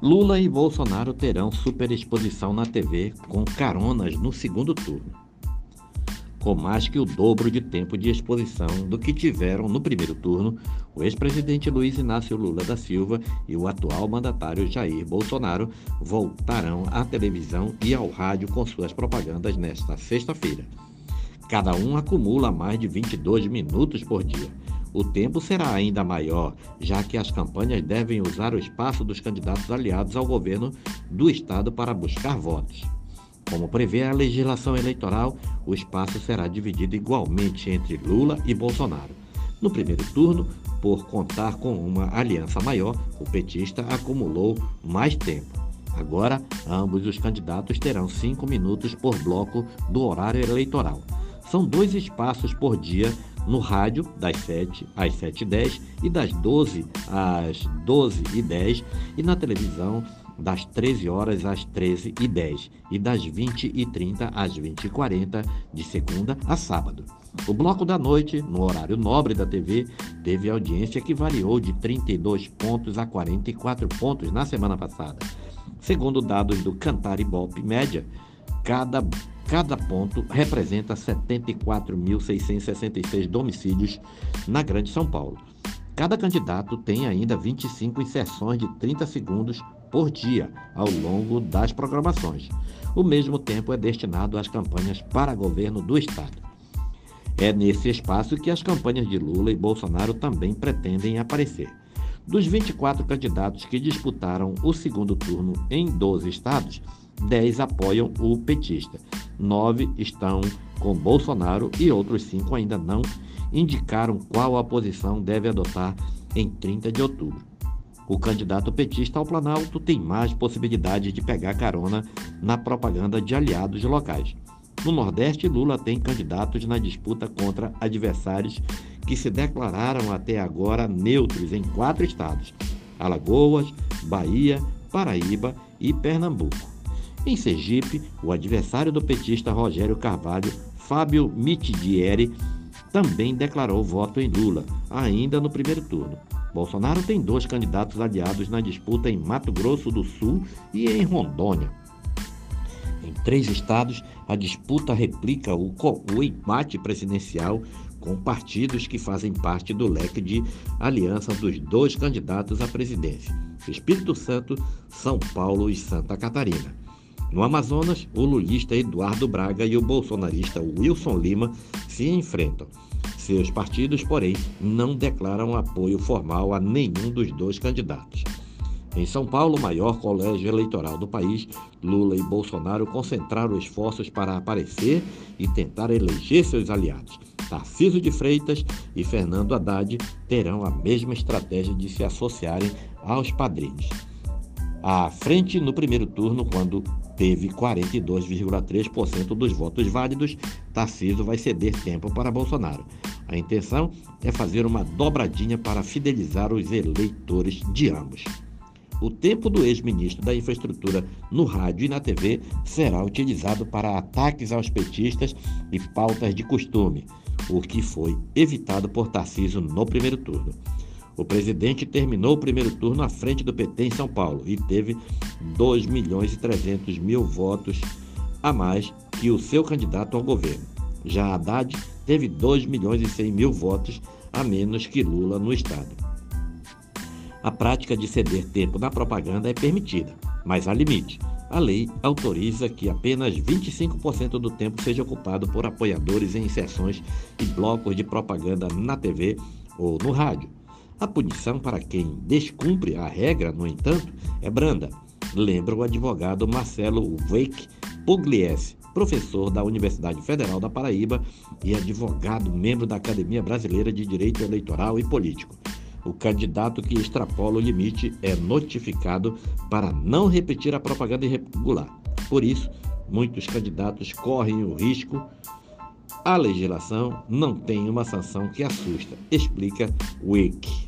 Lula e Bolsonaro terão superexposição na TV com caronas no segundo turno, com mais que o dobro de tempo de exposição do que tiveram no primeiro turno o ex-presidente Luiz Inácio Lula da Silva e o atual mandatário Jair Bolsonaro voltarão à televisão e ao rádio com suas propagandas nesta sexta-feira. Cada um acumula mais de 22 minutos por dia o tempo será ainda maior, já que as campanhas devem usar o espaço dos candidatos aliados ao governo do Estado para buscar votos. Como prevê a legislação eleitoral, o espaço será dividido igualmente entre Lula e Bolsonaro. No primeiro turno, por contar com uma aliança maior, o petista acumulou mais tempo. Agora, ambos os candidatos terão cinco minutos por bloco do horário eleitoral. São dois espaços por dia no rádio, das 7 às 7h10 e das 12 às 12h10 e na televisão, das 13 horas às 13h10 e das 20h30 às 20h40, de segunda a sábado. O bloco da noite, no horário nobre da TV, teve audiência que variou de 32 pontos a 44 pontos na semana passada. Segundo dados do Cantar Ibope Média, cada Cada ponto representa 74.666 domicílios na Grande São Paulo. Cada candidato tem ainda 25 inserções de 30 segundos por dia ao longo das programações. O mesmo tempo é destinado às campanhas para governo do Estado. É nesse espaço que as campanhas de Lula e Bolsonaro também pretendem aparecer. Dos 24 candidatos que disputaram o segundo turno em 12 estados, 10 apoiam o petista nove estão com Bolsonaro e outros cinco ainda não indicaram qual a posição deve adotar em 30 de outubro. O candidato petista ao Planalto tem mais possibilidades de pegar carona na propaganda de aliados locais. No Nordeste, Lula tem candidatos na disputa contra adversários que se declararam até agora neutros em quatro estados: Alagoas, Bahia, Paraíba e Pernambuco. Em Sergipe, o adversário do petista Rogério Carvalho, Fábio Mitidieri, também declarou voto em Lula, ainda no primeiro turno. Bolsonaro tem dois candidatos aliados na disputa em Mato Grosso do Sul e em Rondônia. Em três estados, a disputa replica o, o empate presidencial com partidos que fazem parte do leque de aliança dos dois candidatos à presidência: Espírito Santo, São Paulo e Santa Catarina. No Amazonas, o lulista Eduardo Braga e o bolsonarista Wilson Lima se enfrentam. Seus partidos, porém, não declaram apoio formal a nenhum dos dois candidatos. Em São Paulo, maior colégio eleitoral do país, Lula e Bolsonaro concentraram esforços para aparecer e tentar eleger seus aliados. Tarcísio de Freitas e Fernando Haddad terão a mesma estratégia de se associarem aos padrinhos. À frente no primeiro turno, quando teve 42,3% dos votos válidos, Tarcísio vai ceder tempo para Bolsonaro. A intenção é fazer uma dobradinha para fidelizar os eleitores de ambos. O tempo do ex-ministro da Infraestrutura no rádio e na TV será utilizado para ataques aos petistas e pautas de costume, o que foi evitado por Tarcísio no primeiro turno. O presidente terminou o primeiro turno à frente do PT em São Paulo e teve 2 milhões e 300 mil votos a mais que o seu candidato ao governo. Já Haddad teve 2 milhões e 100 mil votos a menos que Lula no estado. A prática de ceder tempo na propaganda é permitida, mas há limite. A lei autoriza que apenas 25% do tempo seja ocupado por apoiadores em sessões e blocos de propaganda na TV ou no rádio. A punição para quem descumpre a regra, no entanto, é branda, lembra o advogado Marcelo Wake Pugliese, professor da Universidade Federal da Paraíba e advogado membro da Academia Brasileira de Direito Eleitoral e Político. O candidato que extrapola o limite é notificado para não repetir a propaganda irregular. Por isso, muitos candidatos correm o risco a legislação não tem uma sanção que assusta, explica Wake.